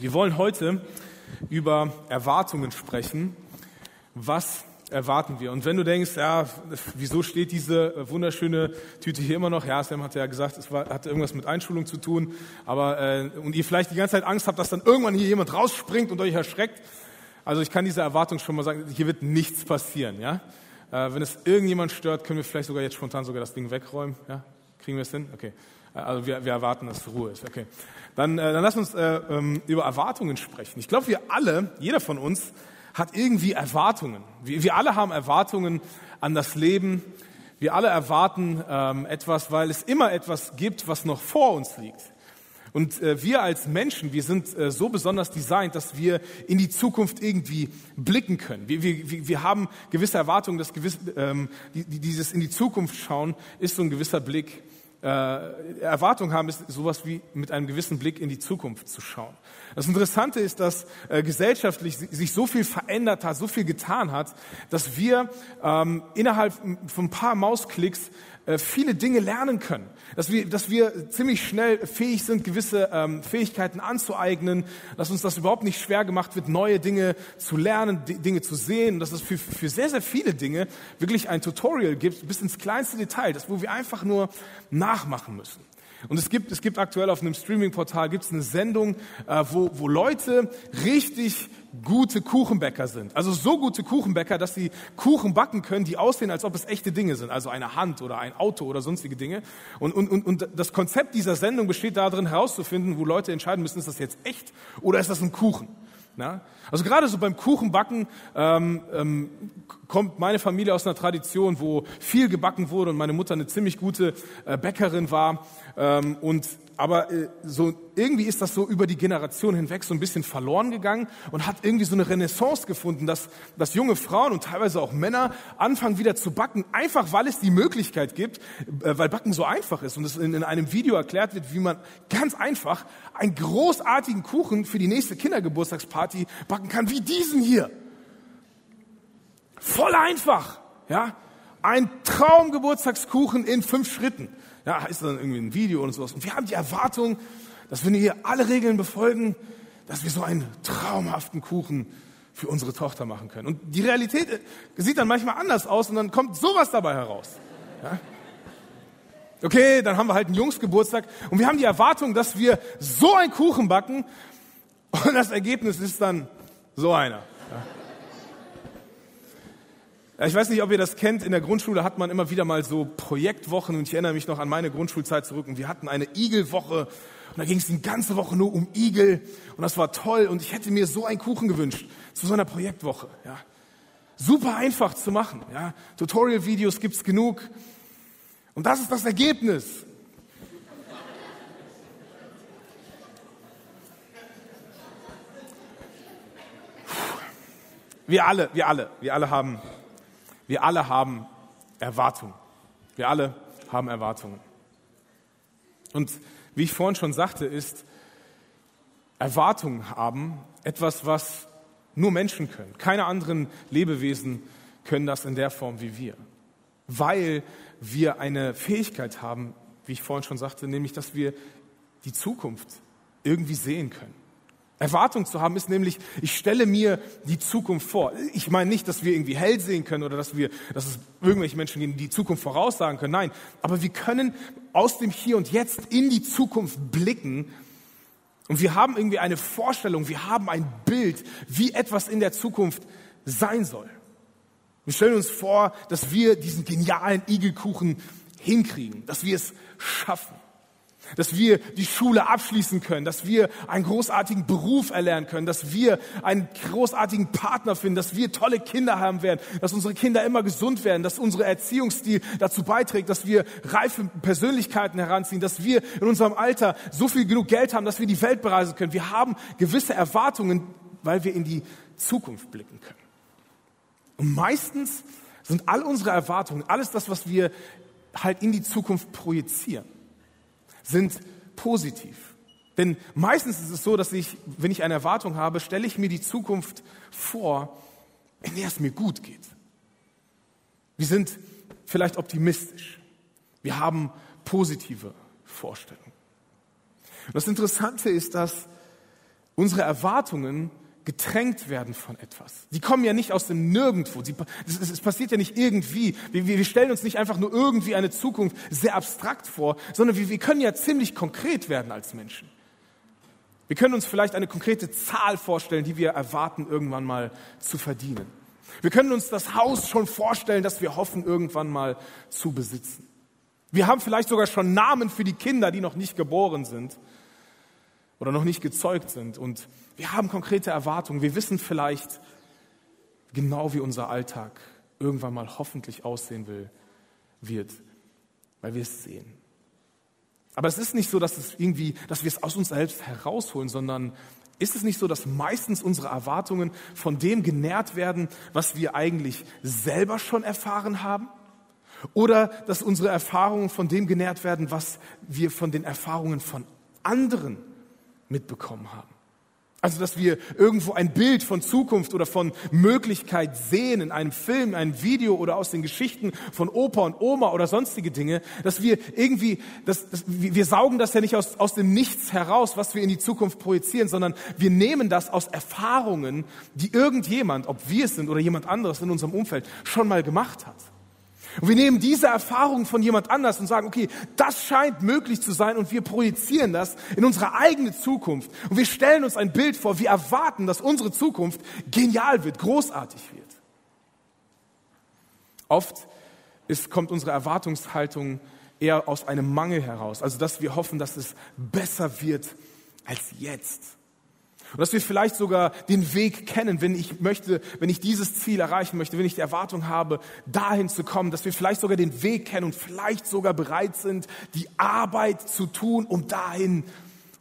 Wir wollen heute über Erwartungen sprechen. Was erwarten wir? Und wenn du denkst, ja, wieso steht diese wunderschöne Tüte hier immer noch? Ja, Sam hat ja gesagt, es war, hatte irgendwas mit Einschulung zu tun. Aber äh, und ihr vielleicht die ganze Zeit Angst habt, dass dann irgendwann hier jemand rausspringt und euch erschreckt. Also ich kann diese Erwartung schon mal sagen, hier wird nichts passieren. Ja, äh, wenn es irgendjemand stört, können wir vielleicht sogar jetzt spontan sogar das Ding wegräumen. Ja, kriegen wir es hin? Okay. Also wir, wir erwarten, dass Ruhe ist. Okay. Dann, äh, dann lass uns äh, ähm, über Erwartungen sprechen. Ich glaube, wir alle, jeder von uns, hat irgendwie Erwartungen. Wir, wir alle haben Erwartungen an das Leben. Wir alle erwarten ähm, etwas, weil es immer etwas gibt, was noch vor uns liegt. Und äh, wir als Menschen, wir sind äh, so besonders designt, dass wir in die Zukunft irgendwie blicken können. Wir, wir, wir haben gewisse Erwartungen, dass gewiss, ähm, die, dieses in die Zukunft schauen ist so ein gewisser Blick äh, Erwartung haben, ist sowas wie mit einem gewissen Blick in die Zukunft zu schauen. Das Interessante ist, dass äh, gesellschaftlich sich so viel verändert hat, so viel getan hat, dass wir ähm, innerhalb von ein paar Mausklicks viele Dinge lernen können. Dass wir, dass wir ziemlich schnell fähig sind, gewisse ähm, Fähigkeiten anzueignen, dass uns das überhaupt nicht schwer gemacht wird, neue Dinge zu lernen, Dinge zu sehen, dass es für, für sehr, sehr viele Dinge wirklich ein Tutorial gibt, bis ins kleinste Detail, das wo wir einfach nur nachmachen müssen. Und es gibt, es gibt aktuell auf einem Streaming-Portal gibt's eine Sendung, äh, wo, wo Leute richtig gute Kuchenbäcker sind. Also so gute Kuchenbäcker, dass sie Kuchen backen können, die aussehen, als ob es echte Dinge sind. Also eine Hand oder ein Auto oder sonstige Dinge. Und, und, und, und das Konzept dieser Sendung besteht darin, herauszufinden, wo Leute entscheiden müssen, ist das jetzt echt oder ist das ein Kuchen? Na? Also gerade so beim Kuchenbacken ähm, ähm, kommt meine Familie aus einer Tradition, wo viel gebacken wurde und meine Mutter eine ziemlich gute äh, Bäckerin war. Ähm, und aber äh, so irgendwie ist das so über die Generation hinweg so ein bisschen verloren gegangen und hat irgendwie so eine Renaissance gefunden, dass, dass junge Frauen und teilweise auch Männer anfangen wieder zu backen, einfach weil es die Möglichkeit gibt, äh, weil Backen so einfach ist und es in, in einem Video erklärt wird, wie man ganz einfach einen großartigen Kuchen für die nächste Kindergeburtstagsparty backen kann, wie diesen hier. Voll einfach, ja. Ein Traumgeburtstagskuchen in fünf Schritten. Ja, ist dann irgendwie ein Video und sowas. Und wir haben die Erwartung, dass wenn wir hier alle Regeln befolgen, dass wir so einen traumhaften Kuchen für unsere Tochter machen können. Und die Realität äh, sieht dann manchmal anders aus und dann kommt sowas dabei heraus. Ja? Okay, dann haben wir halt einen Jungsgeburtstag und wir haben die Erwartung, dass wir so einen Kuchen backen und das Ergebnis ist dann so einer. Ich weiß nicht, ob ihr das kennt. In der Grundschule hat man immer wieder mal so Projektwochen und ich erinnere mich noch an meine Grundschulzeit zurück und wir hatten eine Igelwoche und da ging es die ganze Woche nur um Igel und das war toll und ich hätte mir so einen Kuchen gewünscht zu so einer Projektwoche. Ja. Super einfach zu machen. Ja. Tutorial-Videos gibt's genug und das ist das Ergebnis. Wir alle, wir alle, wir alle haben wir alle haben Erwartungen. Wir alle haben Erwartungen. Und wie ich vorhin schon sagte, ist Erwartungen haben etwas, was nur Menschen können. Keine anderen Lebewesen können das in der Form wie wir. Weil wir eine Fähigkeit haben, wie ich vorhin schon sagte, nämlich, dass wir die Zukunft irgendwie sehen können. Erwartung zu haben ist nämlich, ich stelle mir die Zukunft vor. Ich meine nicht, dass wir irgendwie hell sehen können oder dass wir, dass es irgendwelche Menschen geben, die die Zukunft voraussagen können. Nein, aber wir können aus dem Hier und Jetzt in die Zukunft blicken und wir haben irgendwie eine Vorstellung, wir haben ein Bild, wie etwas in der Zukunft sein soll. Wir stellen uns vor, dass wir diesen genialen Igelkuchen hinkriegen, dass wir es schaffen dass wir die Schule abschließen können, dass wir einen großartigen Beruf erlernen können, dass wir einen großartigen Partner finden, dass wir tolle Kinder haben werden, dass unsere Kinder immer gesund werden, dass unser Erziehungsstil dazu beiträgt, dass wir reife Persönlichkeiten heranziehen, dass wir in unserem Alter so viel genug Geld haben, dass wir die Welt bereisen können. Wir haben gewisse Erwartungen, weil wir in die Zukunft blicken können. Und meistens sind all unsere Erwartungen, alles das, was wir halt in die Zukunft projizieren, sind positiv. Denn meistens ist es so, dass ich, wenn ich eine Erwartung habe, stelle ich mir die Zukunft vor, in der es mir gut geht. Wir sind vielleicht optimistisch. Wir haben positive Vorstellungen. Und das Interessante ist, dass unsere Erwartungen getränkt werden von etwas. Die kommen ja nicht aus dem Nirgendwo. Es passiert ja nicht irgendwie. Wir, wir, stellen uns nicht einfach nur irgendwie eine Zukunft sehr abstrakt vor, sondern wir, wir können ja ziemlich konkret werden als Menschen. Wir können uns vielleicht eine konkrete Zahl vorstellen, die wir erwarten, irgendwann mal zu verdienen. Wir können uns das Haus schon vorstellen, das wir hoffen, irgendwann mal zu besitzen. Wir haben vielleicht sogar schon Namen für die Kinder, die noch nicht geboren sind oder noch nicht gezeugt sind. Und wir haben konkrete Erwartungen. Wir wissen vielleicht genau, wie unser Alltag irgendwann mal hoffentlich aussehen will, wird, weil wir es sehen. Aber es ist nicht so, dass es irgendwie, dass wir es aus uns selbst herausholen, sondern ist es nicht so, dass meistens unsere Erwartungen von dem genährt werden, was wir eigentlich selber schon erfahren haben? Oder dass unsere Erfahrungen von dem genährt werden, was wir von den Erfahrungen von anderen mitbekommen haben. Also, dass wir irgendwo ein Bild von Zukunft oder von Möglichkeit sehen in einem Film, in einem Video oder aus den Geschichten von Opa und Oma oder sonstige Dinge, dass wir irgendwie, dass, dass, wir saugen das ja nicht aus, aus dem Nichts heraus, was wir in die Zukunft projizieren, sondern wir nehmen das aus Erfahrungen, die irgendjemand, ob wir es sind oder jemand anderes in unserem Umfeld, schon mal gemacht hat. Und wir nehmen diese Erfahrung von jemand anders und sagen, okay, das scheint möglich zu sein und wir projizieren das in unsere eigene Zukunft. Und wir stellen uns ein Bild vor, wir erwarten, dass unsere Zukunft genial wird, großartig wird. Oft ist, kommt unsere Erwartungshaltung eher aus einem Mangel heraus. Also, dass wir hoffen, dass es besser wird als jetzt. Und dass wir vielleicht sogar den Weg kennen, wenn ich möchte, wenn ich dieses Ziel erreichen möchte, wenn ich die Erwartung habe, dahin zu kommen, dass wir vielleicht sogar den Weg kennen und vielleicht sogar bereit sind, die Arbeit zu tun, um dahin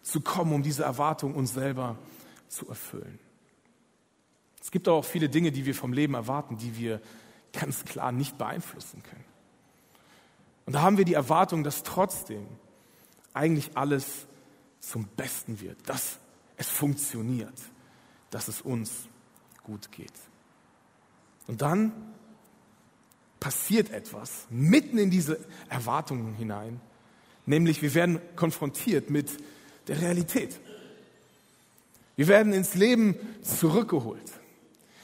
zu kommen, um diese Erwartung uns selber zu erfüllen. Es gibt auch viele Dinge, die wir vom Leben erwarten, die wir ganz klar nicht beeinflussen können. Und da haben wir die Erwartung, dass trotzdem eigentlich alles zum Besten wird. Das es funktioniert, dass es uns gut geht. Und dann passiert etwas mitten in diese Erwartungen hinein, nämlich wir werden konfrontiert mit der Realität. Wir werden ins Leben zurückgeholt.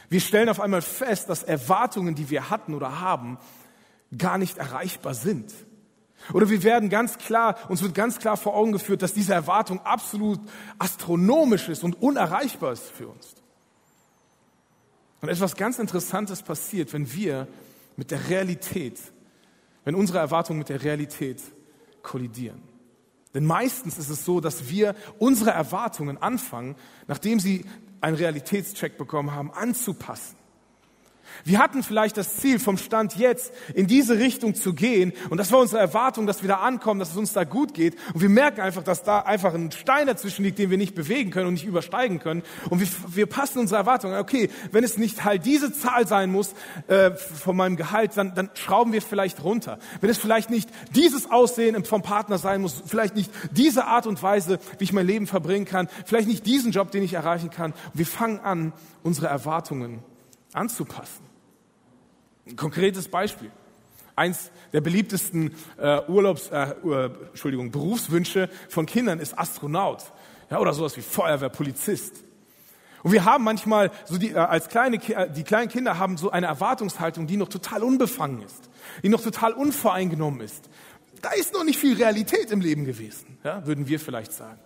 Wir stellen auf einmal fest, dass Erwartungen, die wir hatten oder haben, gar nicht erreichbar sind. Oder wir werden ganz klar, uns wird ganz klar vor Augen geführt, dass diese Erwartung absolut astronomisch ist und unerreichbar ist für uns. Und etwas ganz Interessantes passiert, wenn wir mit der Realität, wenn unsere Erwartungen mit der Realität kollidieren. Denn meistens ist es so, dass wir unsere Erwartungen anfangen, nachdem sie einen Realitätscheck bekommen haben, anzupassen. Wir hatten vielleicht das Ziel, vom Stand jetzt in diese Richtung zu gehen. Und das war unsere Erwartung, dass wir da ankommen, dass es uns da gut geht. Und wir merken einfach, dass da einfach ein Stein dazwischen liegt, den wir nicht bewegen können und nicht übersteigen können. Und wir, wir passen unsere Erwartungen. Okay, wenn es nicht halt diese Zahl sein muss äh, von meinem Gehalt, dann, dann schrauben wir vielleicht runter. Wenn es vielleicht nicht dieses Aussehen vom Partner sein muss, vielleicht nicht diese Art und Weise, wie ich mein Leben verbringen kann, vielleicht nicht diesen Job, den ich erreichen kann. Wir fangen an, unsere Erwartungen anzupassen. Ein konkretes Beispiel. Eins der beliebtesten äh, Urlaubs, äh, Entschuldigung, Berufswünsche von Kindern ist Astronaut. Ja, oder sowas wie Feuerwehr, Polizist. Und wir haben manchmal, so die, äh, als kleine, äh, die kleinen Kinder haben so eine Erwartungshaltung, die noch total unbefangen ist, die noch total unvoreingenommen ist. Da ist noch nicht viel Realität im Leben gewesen, ja, würden wir vielleicht sagen.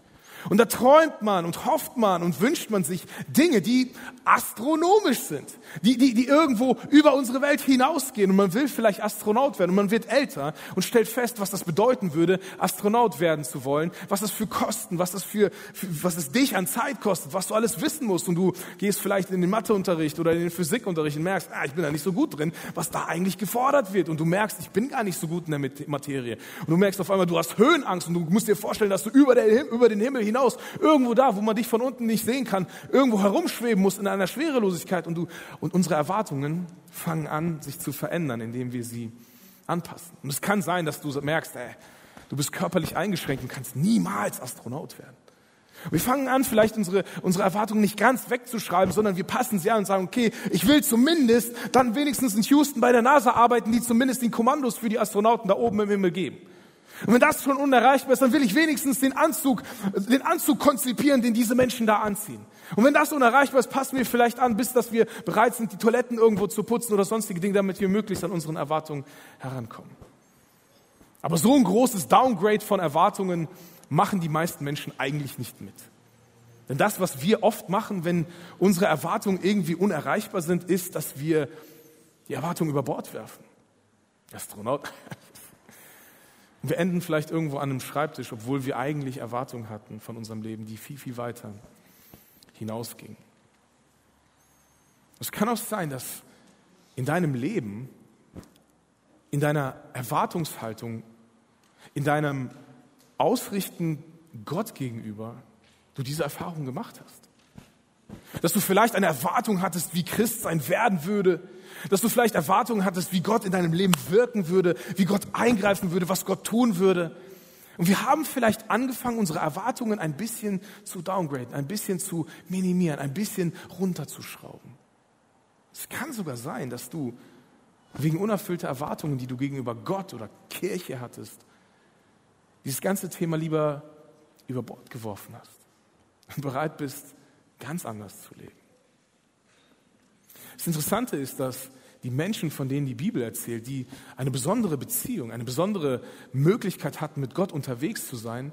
Und da träumt man und hofft man und wünscht man sich Dinge, die astronomisch sind, die, die, die irgendwo über unsere Welt hinausgehen. Und man will vielleicht Astronaut werden und man wird älter und stellt fest, was das bedeuten würde, Astronaut werden zu wollen, was das für Kosten, was das für, für was es dich an Zeit kostet, was du alles wissen musst. Und du gehst vielleicht in den Matheunterricht oder in den Physikunterricht und merkst, ah, ich bin da nicht so gut drin, was da eigentlich gefordert wird. Und du merkst, ich bin gar nicht so gut in der Materie. Und du merkst auf einmal, du hast Höhenangst und du musst dir vorstellen, dass du über, der, über den Himmel hinaus, irgendwo da, wo man dich von unten nicht sehen kann, irgendwo herumschweben musst in einer Schwerelosigkeit und du, und unsere Erwartungen fangen an, sich zu verändern, indem wir sie anpassen. Und es kann sein, dass du merkst, ey, du bist körperlich eingeschränkt und kannst niemals Astronaut werden. Wir fangen an, vielleicht unsere, unsere Erwartungen nicht ganz wegzuschreiben, sondern wir passen sie an und sagen, okay, ich will zumindest dann wenigstens in Houston bei der NASA arbeiten, die zumindest die Kommandos für die Astronauten da oben im Himmel geben. Und wenn das schon unerreichbar ist, dann will ich wenigstens den Anzug, den Anzug konzipieren, den diese Menschen da anziehen. Und wenn das unerreichbar ist, passen wir vielleicht an, bis dass wir bereit sind, die Toiletten irgendwo zu putzen oder sonstige Dinge, damit wir möglichst an unseren Erwartungen herankommen. Aber so ein großes Downgrade von Erwartungen machen die meisten Menschen eigentlich nicht mit. Denn das, was wir oft machen, wenn unsere Erwartungen irgendwie unerreichbar sind, ist, dass wir die Erwartungen über Bord werfen. Astronaut. Wir enden vielleicht irgendwo an einem Schreibtisch, obwohl wir eigentlich Erwartungen hatten von unserem Leben, die viel, viel weiter hinausgingen. Es kann auch sein, dass in deinem Leben, in deiner Erwartungshaltung, in deinem Ausrichten Gott gegenüber, du diese Erfahrung gemacht hast. Dass du vielleicht eine Erwartung hattest, wie Christ sein werden würde, dass du vielleicht Erwartungen hattest, wie Gott in deinem Leben wirken würde, wie Gott eingreifen würde, was Gott tun würde. Und wir haben vielleicht angefangen, unsere Erwartungen ein bisschen zu downgraden, ein bisschen zu minimieren, ein bisschen runterzuschrauben. Es kann sogar sein, dass du wegen unerfüllter Erwartungen, die du gegenüber Gott oder Kirche hattest, dieses ganze Thema lieber über Bord geworfen hast und bereit bist, ganz anders zu leben. Das Interessante ist, dass die Menschen, von denen die Bibel erzählt, die eine besondere Beziehung, eine besondere Möglichkeit hatten, mit Gott unterwegs zu sein,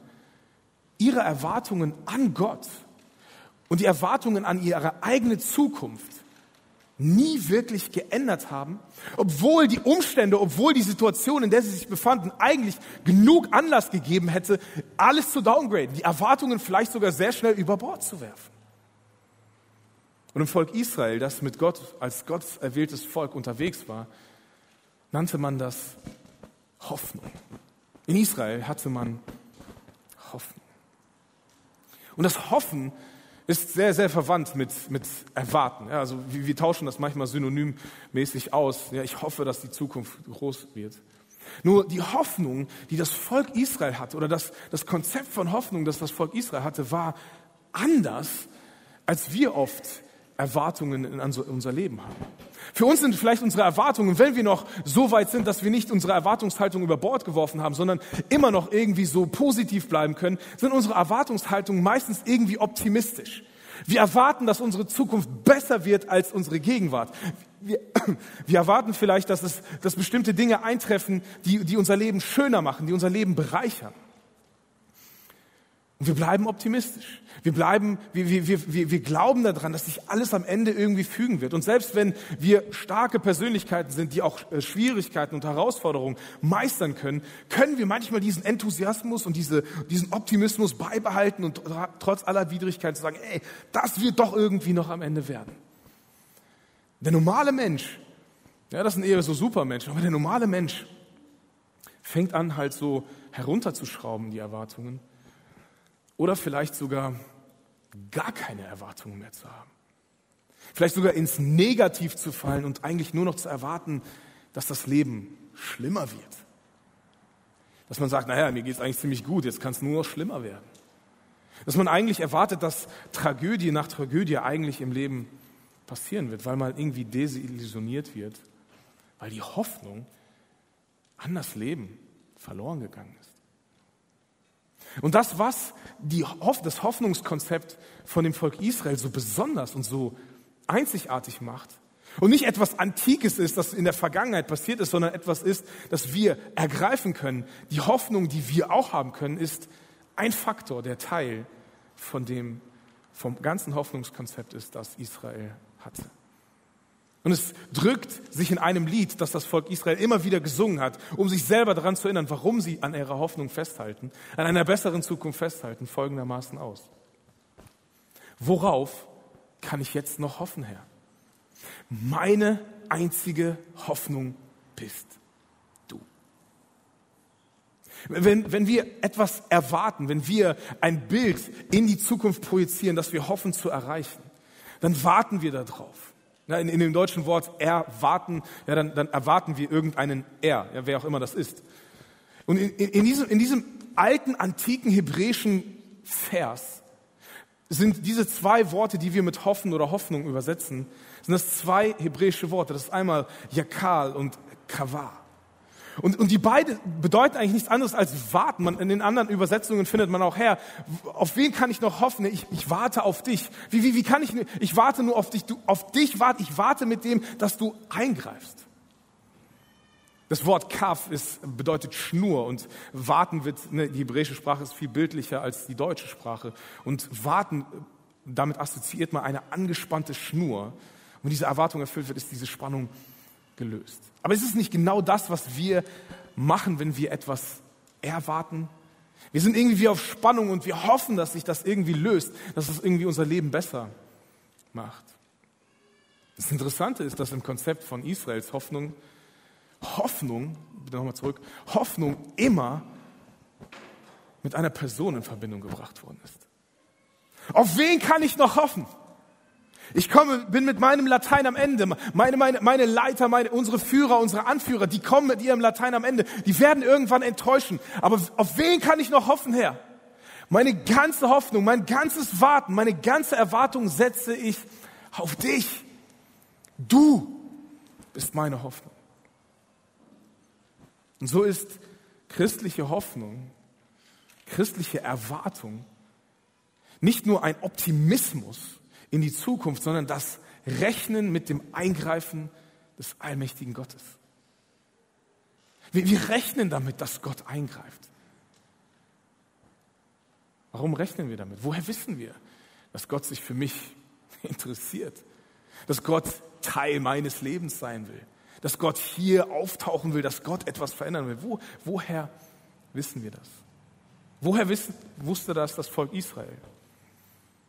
ihre Erwartungen an Gott und die Erwartungen an ihre eigene Zukunft nie wirklich geändert haben, obwohl die Umstände, obwohl die Situation, in der sie sich befanden, eigentlich genug Anlass gegeben hätte, alles zu downgraden, die Erwartungen vielleicht sogar sehr schnell über Bord zu werfen. Und im Volk Israel, das mit Gott als Gott erwähltes Volk unterwegs war, nannte man das Hoffnung. In Israel hatte man Hoffnung. Und das Hoffen ist sehr, sehr verwandt mit, mit Erwarten. Ja, also wir, wir, tauschen das manchmal synonymmäßig aus. Ja, ich hoffe, dass die Zukunft groß wird. Nur die Hoffnung, die das Volk Israel hatte, oder das, das Konzept von Hoffnung, das das Volk Israel hatte, war anders, als wir oft Erwartungen in unser Leben haben. Für uns sind vielleicht unsere Erwartungen, wenn wir noch so weit sind, dass wir nicht unsere Erwartungshaltung über Bord geworfen haben, sondern immer noch irgendwie so positiv bleiben können, sind unsere Erwartungshaltungen meistens irgendwie optimistisch. Wir erwarten, dass unsere Zukunft besser wird als unsere Gegenwart. Wir, wir erwarten vielleicht, dass, es, dass bestimmte Dinge eintreffen, die, die unser Leben schöner machen, die unser Leben bereichern. Und wir bleiben optimistisch. Wir bleiben, wir, wir, wir, wir glauben daran, dass sich alles am Ende irgendwie fügen wird. Und selbst wenn wir starke Persönlichkeiten sind, die auch äh, Schwierigkeiten und Herausforderungen meistern können, können wir manchmal diesen Enthusiasmus und diese, diesen Optimismus beibehalten und trotz aller Widrigkeiten sagen, ey, das wird doch irgendwie noch am Ende werden. Der normale Mensch, ja, das sind eher so Supermenschen, aber der normale Mensch fängt an, halt so herunterzuschrauben, die Erwartungen oder vielleicht sogar gar keine Erwartungen mehr zu haben. Vielleicht sogar ins Negativ zu fallen und eigentlich nur noch zu erwarten, dass das Leben schlimmer wird. Dass man sagt, naja, mir geht es eigentlich ziemlich gut, jetzt kann es nur noch schlimmer werden. Dass man eigentlich erwartet, dass Tragödie nach Tragödie eigentlich im Leben passieren wird, weil man irgendwie desillusioniert wird, weil die Hoffnung an das Leben verloren gegangen ist. Und das, was die, das Hoffnungskonzept von dem Volk Israel so besonders und so einzigartig macht, und nicht etwas Antikes ist, das in der Vergangenheit passiert ist, sondern etwas ist, das wir ergreifen können. Die Hoffnung, die wir auch haben können, ist ein Faktor, der Teil von dem, vom ganzen Hoffnungskonzept ist, das Israel hatte. Und es drückt sich in einem Lied, das das Volk Israel immer wieder gesungen hat, um sich selber daran zu erinnern, warum sie an ihrer Hoffnung festhalten, an einer besseren Zukunft festhalten, folgendermaßen aus. Worauf kann ich jetzt noch hoffen, Herr? Meine einzige Hoffnung bist du. Wenn, wenn wir etwas erwarten, wenn wir ein Bild in die Zukunft projizieren, das wir hoffen zu erreichen, dann warten wir darauf. In, in, dem deutschen Wort erwarten, ja, dann, dann erwarten wir irgendeinen er, ja, wer auch immer das ist. Und in, in, diesem, in diesem alten, antiken hebräischen Vers sind diese zwei Worte, die wir mit hoffen oder Hoffnung übersetzen, sind das zwei hebräische Worte. Das ist einmal Yakal und Kavah. Und, und die beiden bedeuten eigentlich nichts anderes als warten. Man, in den anderen Übersetzungen findet man auch her, auf wen kann ich noch hoffen? Ich, ich warte auf dich. Wie, wie, wie kann ich, ich warte nur auf dich, du, auf dich warte, ich warte mit dem, dass du eingreifst. Das Wort Kaf ist, bedeutet Schnur und warten wird, ne, die hebräische Sprache ist viel bildlicher als die deutsche Sprache. Und warten, damit assoziiert man eine angespannte Schnur. Und diese Erwartung erfüllt wird, ist diese Spannung gelöst. Aber ist es nicht genau das, was wir machen, wenn wir etwas erwarten? Wir sind irgendwie wie auf Spannung und wir hoffen, dass sich das irgendwie löst, dass es irgendwie unser Leben besser macht. Das Interessante ist, dass im Konzept von Israels Hoffnung, Hoffnung, bitte nochmal zurück, Hoffnung immer mit einer Person in Verbindung gebracht worden ist. Auf wen kann ich noch hoffen? Ich komme, bin mit meinem Latein am Ende. Meine, meine, meine Leiter, meine, unsere Führer, unsere Anführer, die kommen mit ihrem Latein am Ende. Die werden irgendwann enttäuschen. Aber auf wen kann ich noch hoffen, Herr? Meine ganze Hoffnung, mein ganzes Warten, meine ganze Erwartung setze ich auf dich. Du bist meine Hoffnung. Und so ist christliche Hoffnung, christliche Erwartung nicht nur ein Optimismus, in die Zukunft, sondern das Rechnen mit dem Eingreifen des allmächtigen Gottes. Wir, wir rechnen damit, dass Gott eingreift. Warum rechnen wir damit? Woher wissen wir, dass Gott sich für mich interessiert? Dass Gott Teil meines Lebens sein will? Dass Gott hier auftauchen will? Dass Gott etwas verändern will? Wo, woher wissen wir das? Woher wissen, wusste das das Volk Israel?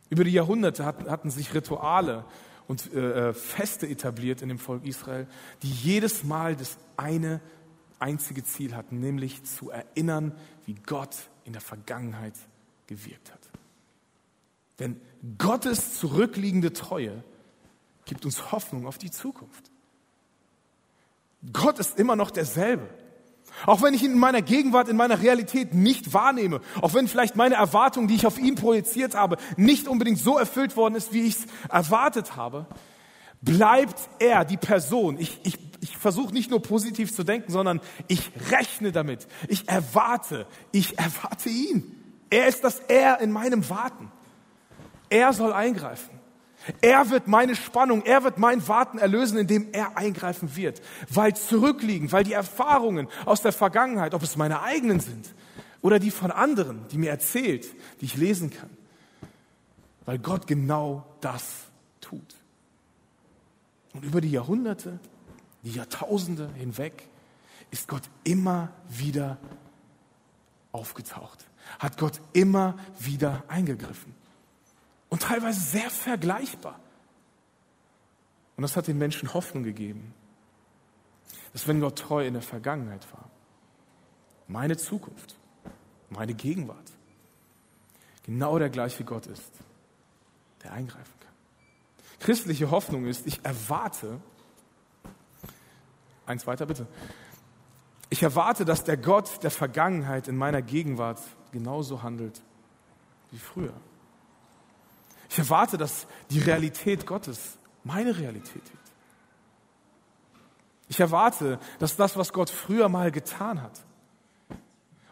Über die Jahrhunderte hatten, sich Rituale und äh, äh, Feste etabliert in dem Volk Israel, die jedes Mal das eine einzige Ziel hatten, nämlich zu erinnern, wie Gott in der Vergangenheit gewirkt hat. Denn Gottes zurückliegende Treue gibt uns Hoffnung auf die Zukunft. Gott ist immer noch derselbe. Auch wenn ich ihn in meiner Gegenwart, in meiner Realität nicht wahrnehme, auch wenn vielleicht meine Erwartung, die ich auf ihn projiziert habe, nicht unbedingt so erfüllt worden ist, wie ich es erwartet habe, bleibt er die Person. Ich, ich, ich versuche nicht nur positiv zu denken, sondern ich rechne damit. Ich erwarte, ich erwarte ihn. Er ist das Er in meinem Warten. Er soll eingreifen. Er wird meine Spannung, er wird mein Warten erlösen, indem er eingreifen wird. Weil zurückliegen, weil die Erfahrungen aus der Vergangenheit, ob es meine eigenen sind oder die von anderen, die mir erzählt, die ich lesen kann. Weil Gott genau das tut. Und über die Jahrhunderte, die Jahrtausende hinweg ist Gott immer wieder aufgetaucht, hat Gott immer wieder eingegriffen. Und teilweise sehr vergleichbar. Und das hat den Menschen Hoffnung gegeben, dass wenn Gott treu in der Vergangenheit war, meine Zukunft, meine Gegenwart, genau der gleiche Gott ist, der eingreifen kann. Christliche Hoffnung ist, ich erwarte, eins weiter bitte, ich erwarte, dass der Gott der Vergangenheit in meiner Gegenwart genauso handelt wie früher. Ich erwarte, dass die Realität Gottes meine Realität wird. Ich erwarte, dass das, was Gott früher mal getan hat,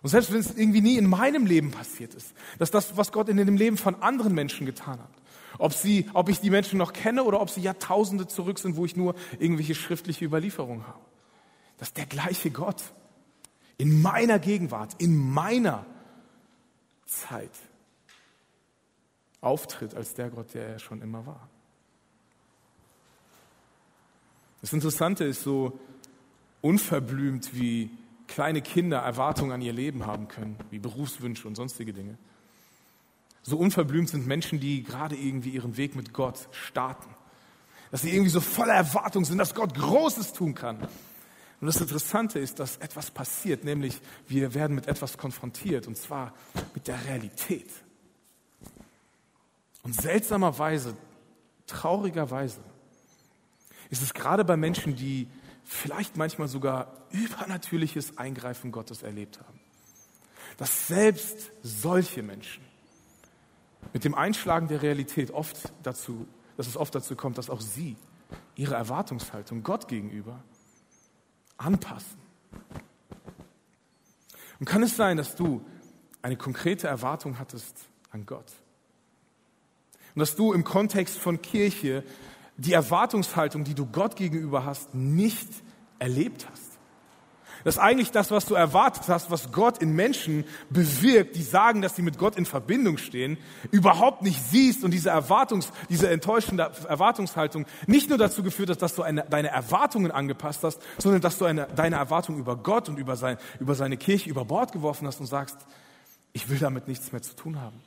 und selbst wenn es irgendwie nie in meinem Leben passiert ist, dass das, was Gott in dem Leben von anderen Menschen getan hat, ob, sie, ob ich die Menschen noch kenne oder ob sie Jahrtausende zurück sind, wo ich nur irgendwelche schriftliche Überlieferungen habe, dass der gleiche Gott in meiner Gegenwart, in meiner Zeit auftritt als der Gott, der er schon immer war. Das Interessante ist, so unverblümt wie kleine Kinder Erwartungen an ihr Leben haben können, wie Berufswünsche und sonstige Dinge. So unverblümt sind Menschen, die gerade irgendwie ihren Weg mit Gott starten. Dass sie irgendwie so voller Erwartung sind, dass Gott Großes tun kann. Und das Interessante ist, dass etwas passiert, nämlich wir werden mit etwas konfrontiert, und zwar mit der Realität. Und seltsamerweise, traurigerweise, ist es gerade bei Menschen, die vielleicht manchmal sogar übernatürliches Eingreifen Gottes erlebt haben, dass selbst solche Menschen mit dem Einschlagen der Realität oft dazu, dass es oft dazu kommt, dass auch sie ihre Erwartungshaltung Gott gegenüber anpassen Und kann es sein, dass du eine konkrete Erwartung hattest an Gott? Und dass du im Kontext von Kirche die Erwartungshaltung, die du Gott gegenüber hast, nicht erlebt hast? dass eigentlich das, was du erwartet hast, was Gott in Menschen bewirkt, die sagen, dass sie mit Gott in Verbindung stehen, überhaupt nicht siehst und diese Erwartungs, diese enttäuschende Erwartungshaltung nicht nur dazu geführt hat, dass du eine, deine Erwartungen angepasst hast, sondern dass du eine, deine Erwartungen über Gott und über, sein, über seine Kirche über Bord geworfen hast und sagst, ich will damit nichts mehr zu tun haben.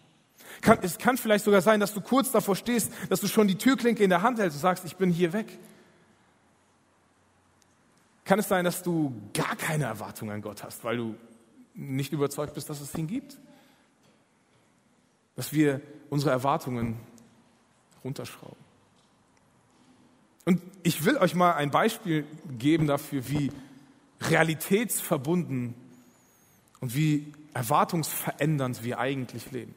Kann, es kann vielleicht sogar sein, dass du kurz davor stehst, dass du schon die Türklinke in der Hand hältst und sagst, ich bin hier weg. Kann es sein, dass du gar keine Erwartung an Gott hast, weil du nicht überzeugt bist, dass es ihn gibt? Dass wir unsere Erwartungen runterschrauben. Und ich will euch mal ein Beispiel geben dafür, wie realitätsverbunden und wie erwartungsverändernd wir eigentlich leben.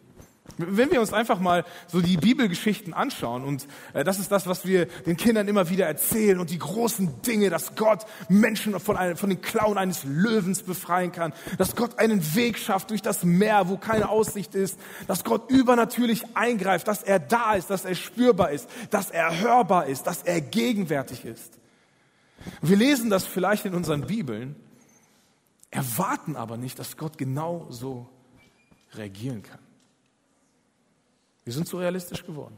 Wenn wir uns einfach mal so die Bibelgeschichten anschauen, und äh, das ist das, was wir den Kindern immer wieder erzählen, und die großen Dinge, dass Gott Menschen von, einem, von den Klauen eines Löwens befreien kann, dass Gott einen Weg schafft durch das Meer, wo keine Aussicht ist, dass Gott übernatürlich eingreift, dass er da ist, dass er spürbar ist, dass er hörbar ist, dass er gegenwärtig ist. Wir lesen das vielleicht in unseren Bibeln, erwarten aber nicht, dass Gott genau so reagieren kann. Wir sind zu realistisch geworden.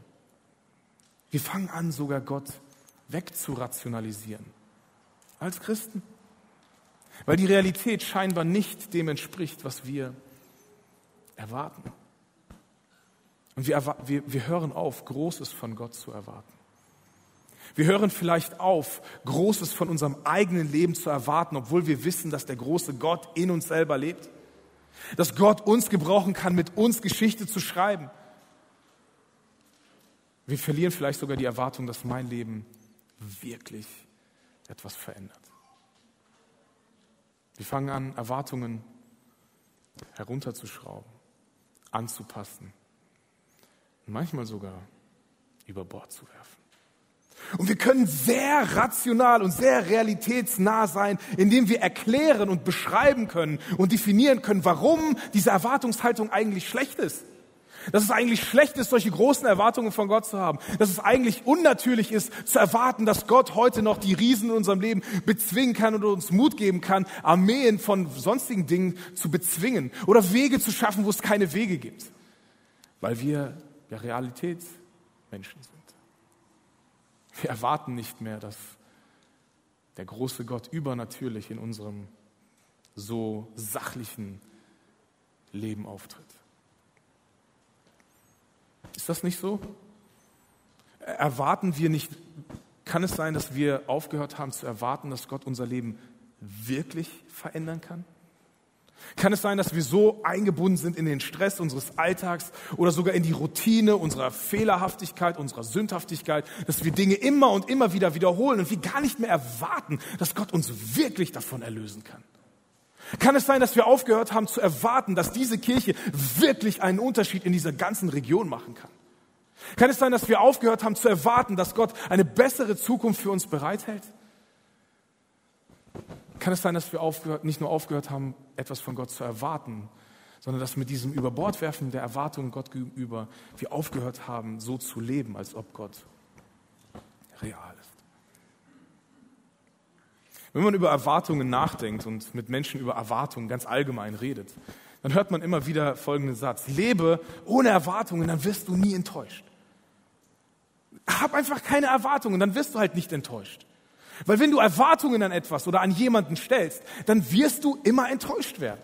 Wir fangen an, sogar Gott wegzurationalisieren. Als Christen. Weil die Realität scheinbar nicht dem entspricht, was wir erwarten. Und wir, wir, wir hören auf, Großes von Gott zu erwarten. Wir hören vielleicht auf, Großes von unserem eigenen Leben zu erwarten, obwohl wir wissen, dass der große Gott in uns selber lebt. Dass Gott uns gebrauchen kann, mit uns Geschichte zu schreiben. Wir verlieren vielleicht sogar die Erwartung, dass mein Leben wirklich etwas verändert. Wir fangen an, Erwartungen herunterzuschrauben, anzupassen manchmal sogar über Bord zu werfen. Und wir können sehr rational und sehr realitätsnah sein, indem wir erklären und beschreiben können und definieren können, warum diese Erwartungshaltung eigentlich schlecht ist. Dass es eigentlich schlecht ist, solche großen Erwartungen von Gott zu haben. Dass es eigentlich unnatürlich ist, zu erwarten, dass Gott heute noch die Riesen in unserem Leben bezwingen kann und uns Mut geben kann, Armeen von sonstigen Dingen zu bezwingen oder Wege zu schaffen, wo es keine Wege gibt. Weil wir ja Realitätsmenschen sind. Wir erwarten nicht mehr, dass der große Gott übernatürlich in unserem so sachlichen Leben auftritt. Ist das nicht so? Erwarten wir nicht, kann es sein, dass wir aufgehört haben zu erwarten, dass Gott unser Leben wirklich verändern kann? Kann es sein, dass wir so eingebunden sind in den Stress unseres Alltags oder sogar in die Routine unserer Fehlerhaftigkeit, unserer Sündhaftigkeit, dass wir Dinge immer und immer wieder wiederholen und wir gar nicht mehr erwarten, dass Gott uns wirklich davon erlösen kann? Kann es sein, dass wir aufgehört haben zu erwarten, dass diese Kirche wirklich einen Unterschied in dieser ganzen Region machen kann? Kann es sein, dass wir aufgehört haben zu erwarten, dass Gott eine bessere Zukunft für uns bereithält? Kann es sein, dass wir aufgehört, nicht nur aufgehört haben, etwas von Gott zu erwarten, sondern dass mit diesem Überbordwerfen der Erwartungen Gott gegenüber wir aufgehört haben, so zu leben, als ob Gott real? Wenn man über Erwartungen nachdenkt und mit Menschen über Erwartungen ganz allgemein redet, dann hört man immer wieder folgenden Satz. Lebe ohne Erwartungen, dann wirst du nie enttäuscht. Hab einfach keine Erwartungen, dann wirst du halt nicht enttäuscht. Weil wenn du Erwartungen an etwas oder an jemanden stellst, dann wirst du immer enttäuscht werden.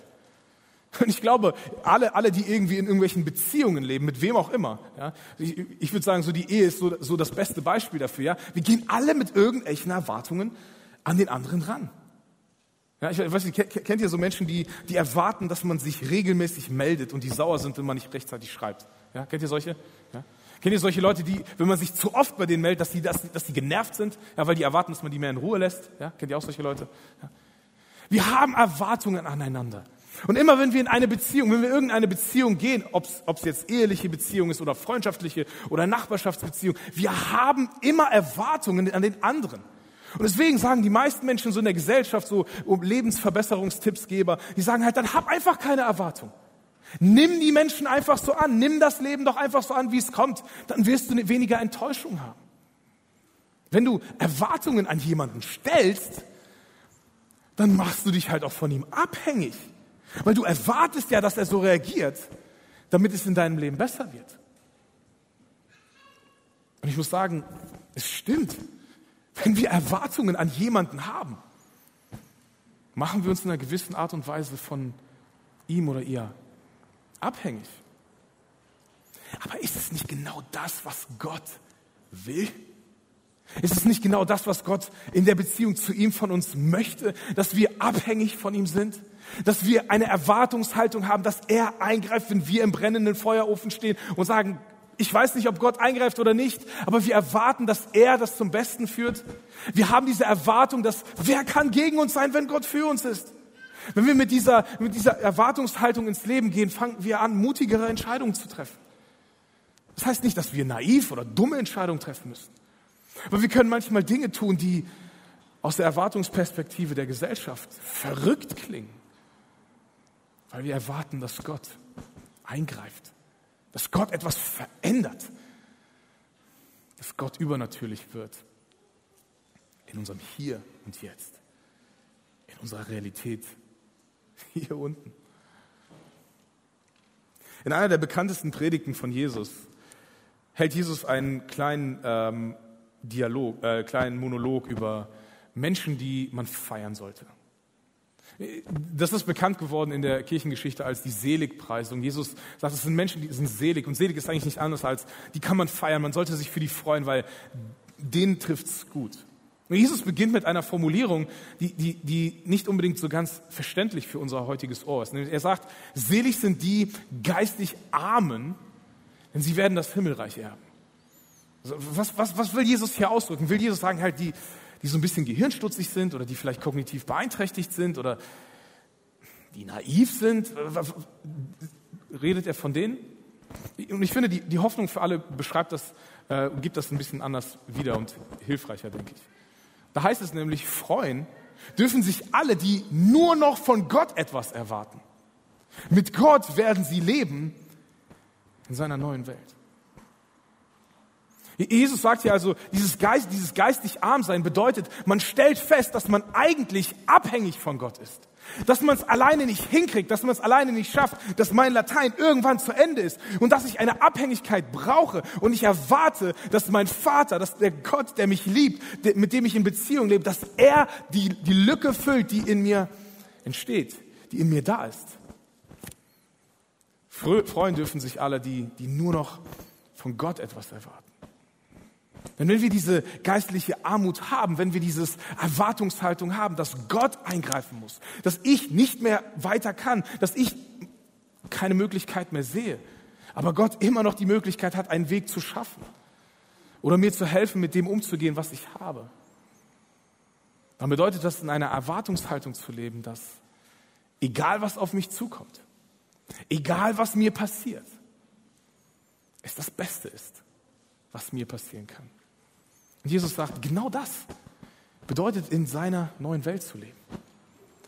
Und ich glaube, alle, alle, die irgendwie in irgendwelchen Beziehungen leben, mit wem auch immer, ja, ich, ich würde sagen, so die Ehe ist so, so das beste Beispiel dafür. Ja, wir gehen alle mit irgendwelchen Erwartungen an den anderen ran. Ja, ich weiß nicht, kennt ihr so Menschen, die, die erwarten, dass man sich regelmäßig meldet und die sauer sind, wenn man nicht rechtzeitig schreibt? Ja, kennt ihr solche? Ja? Kennt ihr solche Leute, die, wenn man sich zu oft bei denen meldet, dass die, dass, dass die genervt sind, ja, weil die erwarten, dass man die mehr in Ruhe lässt? Ja, kennt ihr auch solche Leute? Ja. Wir haben Erwartungen aneinander. Und immer wenn wir in eine Beziehung, wenn wir in irgendeine Beziehung gehen, ob es jetzt eheliche Beziehung ist oder freundschaftliche oder Nachbarschaftsbeziehung, wir haben immer Erwartungen an den anderen. Und deswegen sagen die meisten Menschen so in der Gesellschaft, so Lebensverbesserungstippsgeber, die sagen halt, dann hab einfach keine Erwartung. Nimm die Menschen einfach so an. Nimm das Leben doch einfach so an, wie es kommt. Dann wirst du weniger Enttäuschung haben. Wenn du Erwartungen an jemanden stellst, dann machst du dich halt auch von ihm abhängig. Weil du erwartest ja, dass er so reagiert, damit es in deinem Leben besser wird. Und ich muss sagen, es stimmt. Wenn wir Erwartungen an jemanden haben, machen wir uns in einer gewissen Art und Weise von ihm oder ihr abhängig. Aber ist es nicht genau das, was Gott will? Ist es nicht genau das, was Gott in der Beziehung zu ihm von uns möchte, dass wir abhängig von ihm sind? Dass wir eine Erwartungshaltung haben, dass er eingreift, wenn wir im brennenden Feuerofen stehen und sagen, ich weiß nicht, ob Gott eingreift oder nicht, aber wir erwarten, dass er das zum Besten führt. Wir haben diese Erwartung, dass wer kann gegen uns sein, wenn Gott für uns ist? Wenn wir mit dieser, mit dieser Erwartungshaltung ins Leben gehen, fangen wir an, mutigere Entscheidungen zu treffen. Das heißt nicht, dass wir naiv oder dumme Entscheidungen treffen müssen. Aber wir können manchmal Dinge tun, die aus der Erwartungsperspektive der Gesellschaft verrückt klingen, weil wir erwarten, dass Gott eingreift, dass Gott etwas verändert, dass Gott übernatürlich wird in unserem Hier und Jetzt, in unserer Realität hier unten. In einer der bekanntesten Predigten von Jesus hält Jesus einen kleinen ähm, Dialog, äh, kleinen Monolog über Menschen, die man feiern sollte. Das ist bekannt geworden in der Kirchengeschichte als die Seligpreisung. Jesus sagt, es sind Menschen, die sind selig. Und selig ist eigentlich nicht anders als, die kann man feiern. Man sollte sich für die freuen, weil denen trifft's gut. Und Jesus beginnt mit einer Formulierung, die, die, die nicht unbedingt so ganz verständlich für unser heutiges Ohr ist. Er sagt, selig sind die geistig Armen, denn sie werden das Himmelreich erben. Also was, was, was will Jesus hier ausdrücken? Will Jesus sagen, halt die, die so ein bisschen gehirnstutzig sind oder die vielleicht kognitiv beeinträchtigt sind oder die naiv sind? Redet er von denen? Und ich finde, die, die Hoffnung für alle beschreibt das, äh, gibt das ein bisschen anders wieder und hilfreicher, denke ich. Da heißt es nämlich, freuen dürfen sich alle, die nur noch von Gott etwas erwarten. Mit Gott werden sie leben in seiner neuen Welt. Jesus sagt hier also, dieses, Geist, dieses geistig Armsein bedeutet, man stellt fest, dass man eigentlich abhängig von Gott ist. Dass man es alleine nicht hinkriegt, dass man es alleine nicht schafft, dass mein Latein irgendwann zu Ende ist und dass ich eine Abhängigkeit brauche und ich erwarte, dass mein Vater, dass der Gott, der mich liebt, der, mit dem ich in Beziehung lebe, dass er die, die Lücke füllt, die in mir entsteht, die in mir da ist. Freuen dürfen sich alle, die, die nur noch von Gott etwas erwarten. Denn wenn wir diese geistliche Armut haben, wenn wir diese Erwartungshaltung haben, dass Gott eingreifen muss, dass ich nicht mehr weiter kann, dass ich keine Möglichkeit mehr sehe, aber Gott immer noch die Möglichkeit hat, einen Weg zu schaffen oder mir zu helfen, mit dem umzugehen, was ich habe, dann bedeutet das, in einer Erwartungshaltung zu leben, dass egal was auf mich zukommt, egal was mir passiert, es das Beste ist, was mir passieren kann. Und Jesus sagt, genau das bedeutet, in seiner neuen Welt zu leben.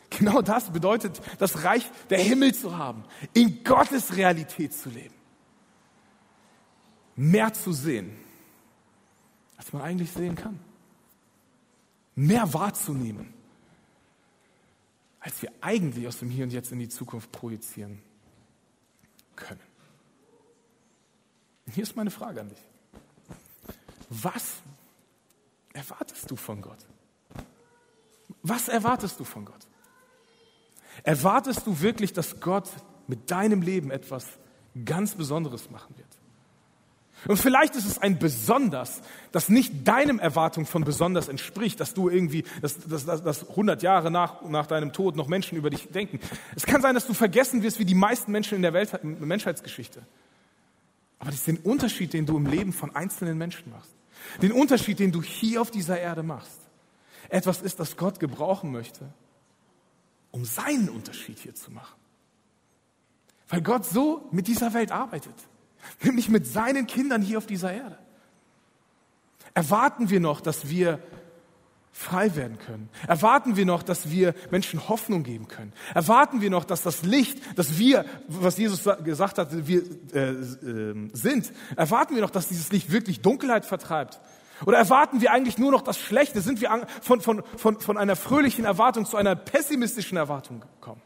Genau das bedeutet, das Reich der Himmel zu haben, in Gottes Realität zu leben. Mehr zu sehen, als man eigentlich sehen kann. Mehr wahrzunehmen, als wir eigentlich aus dem Hier und Jetzt in die Zukunft projizieren können. Und hier ist meine Frage an dich. Was erwartest du von Gott? Was erwartest du von Gott? Erwartest du wirklich, dass Gott mit deinem Leben etwas ganz Besonderes machen wird? Und vielleicht ist es ein Besonders, das nicht deinem Erwartung von besonders entspricht, dass du irgendwie, dass, dass, dass, dass 100 Jahre nach, nach deinem Tod noch Menschen über dich denken. Es kann sein, dass du vergessen wirst wie die meisten Menschen in der Welt, in Menschheitsgeschichte. Aber das ist den Unterschied, den du im Leben von einzelnen Menschen machst. Den Unterschied, den du hier auf dieser Erde machst. Etwas ist, das Gott gebrauchen möchte, um seinen Unterschied hier zu machen. Weil Gott so mit dieser Welt arbeitet. Nämlich mit seinen Kindern hier auf dieser Erde. Erwarten wir noch, dass wir frei werden können? Erwarten wir noch, dass wir Menschen Hoffnung geben können? Erwarten wir noch, dass das Licht, das wir, was Jesus gesagt hat, wir äh, äh, sind, erwarten wir noch, dass dieses Licht wirklich Dunkelheit vertreibt? Oder erwarten wir eigentlich nur noch das Schlechte? Sind wir von, von, von, von einer fröhlichen Erwartung zu einer pessimistischen Erwartung gekommen?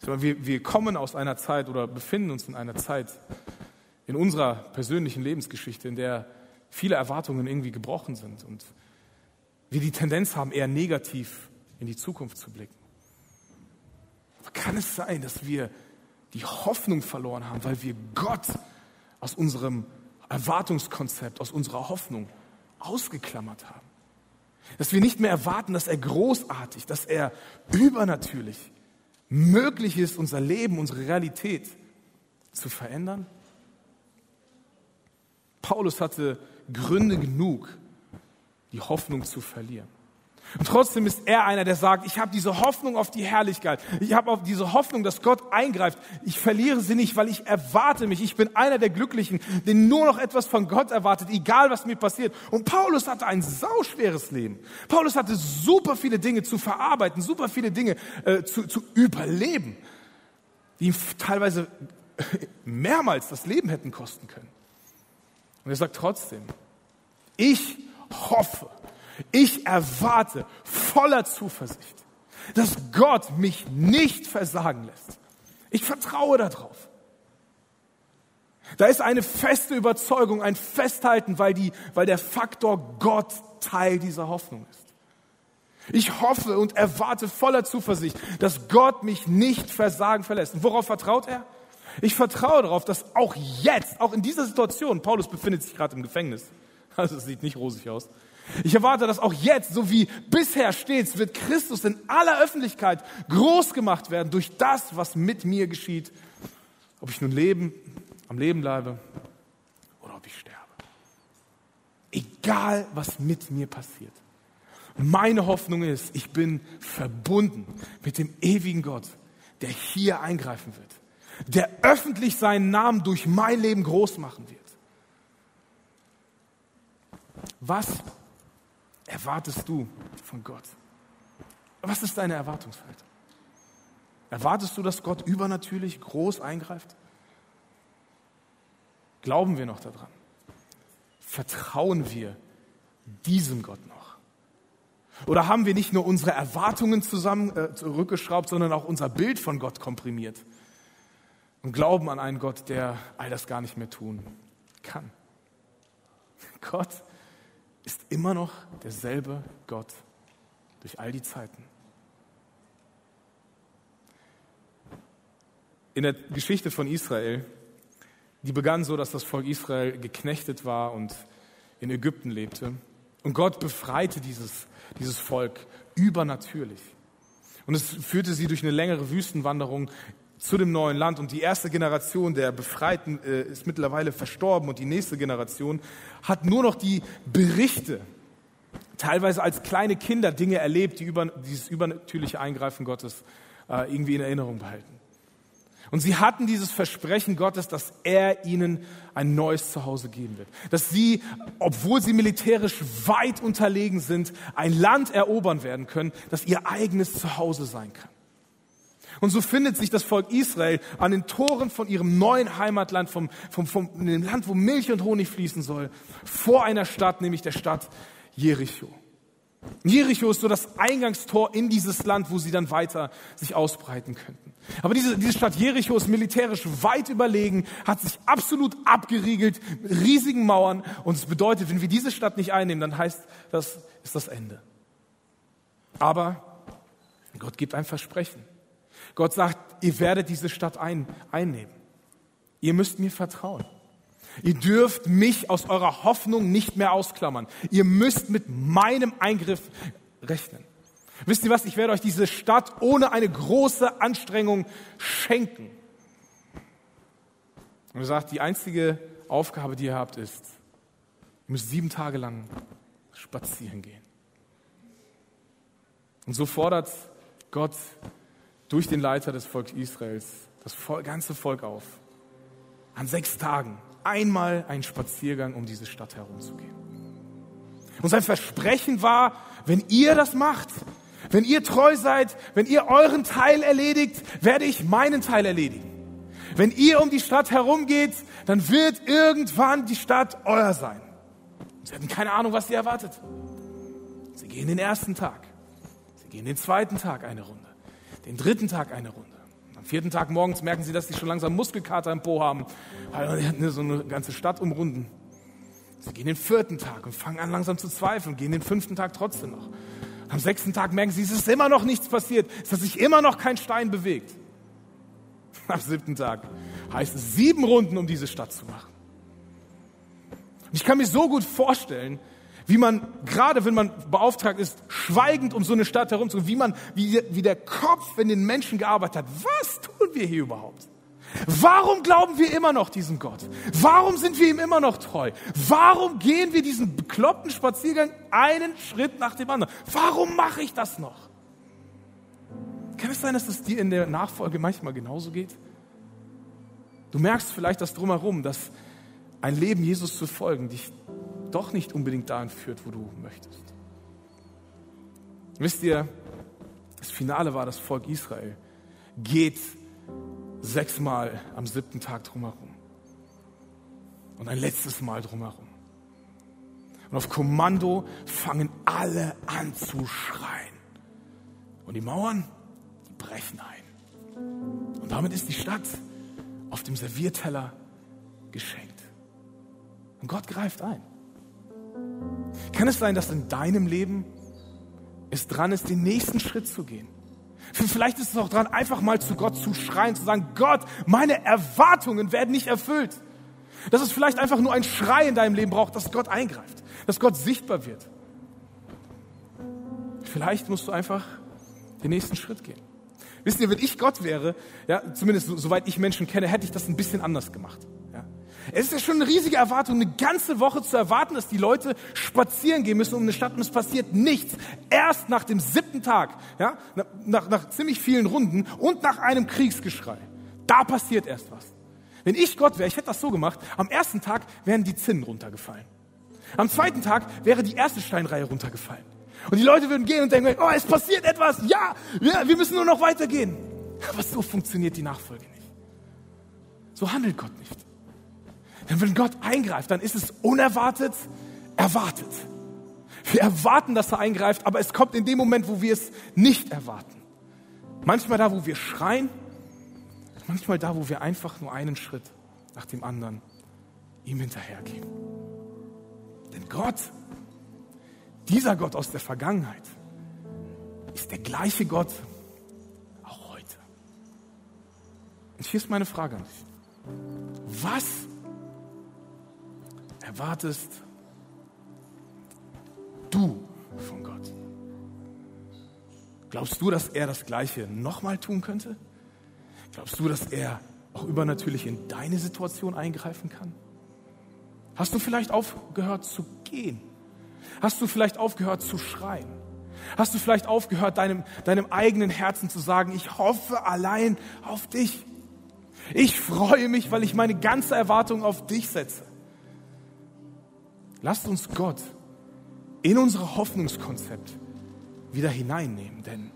Wir, wir kommen aus einer Zeit oder befinden uns in einer Zeit in unserer persönlichen Lebensgeschichte, in der viele Erwartungen irgendwie gebrochen sind und wir die Tendenz haben, eher negativ in die Zukunft zu blicken. Kann es sein, dass wir die Hoffnung verloren haben, weil wir Gott aus unserem Erwartungskonzept, aus unserer Hoffnung ausgeklammert haben? Dass wir nicht mehr erwarten, dass er großartig, dass er übernatürlich möglich ist, unser Leben, unsere Realität zu verändern? Paulus hatte Gründe genug, die Hoffnung zu verlieren. Und trotzdem ist er einer, der sagt, ich habe diese Hoffnung auf die Herrlichkeit. Ich habe auf diese Hoffnung, dass Gott eingreift. Ich verliere sie nicht, weil ich erwarte mich. Ich bin einer der Glücklichen, der nur noch etwas von Gott erwartet, egal was mir passiert. Und Paulus hatte ein sauschweres Leben. Paulus hatte super viele Dinge zu verarbeiten, super viele Dinge äh, zu, zu überleben, die ihm teilweise mehrmals das Leben hätten kosten können. Und er sagt trotzdem, ich hoffe, ich erwarte voller Zuversicht, dass Gott mich nicht versagen lässt. Ich vertraue darauf. Da ist eine feste Überzeugung, ein Festhalten, weil, die, weil der Faktor Gott Teil dieser Hoffnung ist. Ich hoffe und erwarte voller Zuversicht, dass Gott mich nicht versagen verlässt. Und worauf vertraut er? Ich vertraue darauf, dass auch jetzt, auch in dieser Situation, Paulus befindet sich gerade im Gefängnis, also es sieht nicht rosig aus, ich erwarte, dass auch jetzt, so wie bisher stets, wird Christus in aller Öffentlichkeit groß gemacht werden durch das, was mit mir geschieht. Ob ich nun leben, am Leben bleibe oder ob ich sterbe. Egal, was mit mir passiert. Meine Hoffnung ist, ich bin verbunden mit dem ewigen Gott, der hier eingreifen wird, der öffentlich seinen Namen durch mein Leben groß machen wird. Was erwartest du von Gott? Was ist deine Erwartungshaltung? Erwartest du, dass Gott übernatürlich groß eingreift? Glauben wir noch daran? Vertrauen wir diesem Gott noch? Oder haben wir nicht nur unsere Erwartungen zusammen äh, zurückgeschraubt, sondern auch unser Bild von Gott komprimiert und glauben an einen Gott, der all das gar nicht mehr tun kann? Gott ist immer noch derselbe Gott durch all die Zeiten. In der Geschichte von Israel, die begann so, dass das Volk Israel geknechtet war und in Ägypten lebte. Und Gott befreite dieses, dieses Volk übernatürlich. Und es führte sie durch eine längere Wüstenwanderung zu dem neuen Land. Und die erste Generation der Befreiten äh, ist mittlerweile verstorben und die nächste Generation hat nur noch die Berichte, teilweise als kleine Kinder Dinge erlebt, die über, dieses übernatürliche Eingreifen Gottes äh, irgendwie in Erinnerung behalten. Und sie hatten dieses Versprechen Gottes, dass er ihnen ein neues Zuhause geben wird. Dass sie, obwohl sie militärisch weit unterlegen sind, ein Land erobern werden können, das ihr eigenes Zuhause sein kann. Und so findet sich das Volk Israel an den Toren von ihrem neuen Heimatland, vom, vom, vom dem Land, wo Milch und Honig fließen soll, vor einer Stadt, nämlich der Stadt Jericho. Jericho ist so das Eingangstor in dieses Land, wo sie dann weiter sich ausbreiten könnten. Aber diese, diese Stadt Jericho ist militärisch weit überlegen, hat sich absolut abgeriegelt, riesigen Mauern. Und es bedeutet, wenn wir diese Stadt nicht einnehmen, dann heißt das, ist das Ende. Aber Gott gibt ein Versprechen. Gott sagt, ihr werdet diese Stadt ein, einnehmen. Ihr müsst mir vertrauen. Ihr dürft mich aus eurer Hoffnung nicht mehr ausklammern. Ihr müsst mit meinem Eingriff rechnen. Wisst ihr was? Ich werde euch diese Stadt ohne eine große Anstrengung schenken. Und er sagt, die einzige Aufgabe, die ihr habt, ist, ihr müsst sieben Tage lang spazieren gehen. Und so fordert Gott durch den Leiter des Volkes Israels das ganze Volk auf, an sechs Tagen einmal einen Spaziergang um diese Stadt herumzugehen. Und sein Versprechen war, wenn ihr das macht, wenn ihr treu seid, wenn ihr euren Teil erledigt, werde ich meinen Teil erledigen. Wenn ihr um die Stadt herumgeht, dann wird irgendwann die Stadt euer sein. Sie hatten keine Ahnung, was sie erwartet. Sie gehen den ersten Tag. Sie gehen den zweiten Tag eine Runde. Den dritten Tag eine Runde. Am vierten Tag morgens merken sie, dass sie schon langsam Muskelkater im Po haben, weil sie so eine ganze Stadt umrunden. Sie gehen den vierten Tag und fangen an langsam zu zweifeln, gehen den fünften Tag trotzdem noch. Am sechsten Tag merken sie, es ist immer noch nichts passiert, es hat sich immer noch kein Stein bewegt. Am siebten Tag heißt es sieben Runden, um diese Stadt zu machen. Und ich kann mir so gut vorstellen, wie man, gerade wenn man beauftragt ist, schweigend um so eine Stadt herumzugehen, wie man, wie, wie der Kopf in den Menschen gearbeitet hat. Was tun wir hier überhaupt? Warum glauben wir immer noch diesem Gott? Warum sind wir ihm immer noch treu? Warum gehen wir diesen bekloppten Spaziergang einen Schritt nach dem anderen? Warum mache ich das noch? Kann es sein, dass es dir in der Nachfolge manchmal genauso geht? Du merkst vielleicht das drumherum, dass ein Leben Jesus zu folgen dich doch nicht unbedingt dahin führt, wo du möchtest. Wisst ihr, das Finale war das Volk Israel. Geht sechsmal am siebten Tag drumherum. Und ein letztes Mal drumherum. Und auf Kommando fangen alle an zu schreien. Und die Mauern, die brechen ein. Und damit ist die Stadt auf dem Servierteller geschenkt. Und Gott greift ein. Kann es sein, dass in deinem Leben es dran ist, den nächsten Schritt zu gehen? Vielleicht ist es auch dran, einfach mal zu Gott zu schreien, zu sagen, Gott, meine Erwartungen werden nicht erfüllt. Dass es vielleicht einfach nur ein Schrei in deinem Leben braucht, dass Gott eingreift, dass Gott sichtbar wird. Vielleicht musst du einfach den nächsten Schritt gehen. Wisst ihr, wenn ich Gott wäre, ja, zumindest soweit ich Menschen kenne, hätte ich das ein bisschen anders gemacht. Es ist ja schon eine riesige Erwartung, eine ganze Woche zu erwarten, dass die Leute spazieren gehen müssen um eine Stadt und es passiert nichts. Erst nach dem siebten Tag, ja, nach, nach ziemlich vielen Runden und nach einem Kriegsgeschrei. Da passiert erst was. Wenn ich Gott wäre, ich hätte das so gemacht, am ersten Tag wären die Zinnen runtergefallen. Am zweiten Tag wäre die erste Steinreihe runtergefallen. Und die Leute würden gehen und denken, oh, es passiert etwas, ja, wir, wir müssen nur noch weitergehen. Aber so funktioniert die Nachfolge nicht. So handelt Gott nicht. Denn wenn Gott eingreift, dann ist es unerwartet erwartet. Wir erwarten, dass er eingreift, aber es kommt in dem Moment, wo wir es nicht erwarten. Manchmal da, wo wir schreien, manchmal da, wo wir einfach nur einen Schritt nach dem anderen ihm hinterhergehen. Denn Gott, dieser Gott aus der Vergangenheit, ist der gleiche Gott auch heute. Und hier ist meine Frage an dich. Was erwartest du von Gott? Glaubst du, dass er das Gleiche nochmal tun könnte? Glaubst du, dass er auch übernatürlich in deine Situation eingreifen kann? Hast du vielleicht aufgehört zu gehen? Hast du vielleicht aufgehört zu schreien? Hast du vielleicht aufgehört, deinem, deinem eigenen Herzen zu sagen, ich hoffe allein auf dich? Ich freue mich, weil ich meine ganze Erwartung auf dich setze. Lasst uns Gott in unser Hoffnungskonzept wieder hineinnehmen. Denn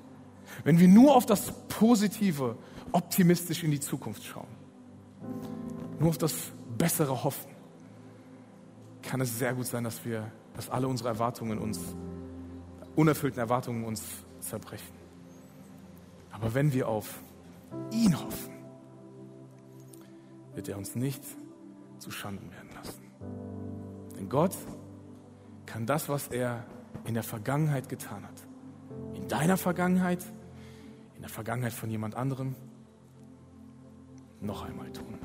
wenn wir nur auf das Positive, optimistisch in die Zukunft schauen, nur auf das Bessere hoffen, kann es sehr gut sein, dass wir, dass alle unsere Erwartungen uns, unerfüllten Erwartungen uns zerbrechen. Aber wenn wir auf ihn hoffen, wird er uns nicht zu Schanden werden lassen. Denn Gott kann das, was er in der Vergangenheit getan hat, in deiner Vergangenheit, in der Vergangenheit von jemand anderem, noch einmal tun.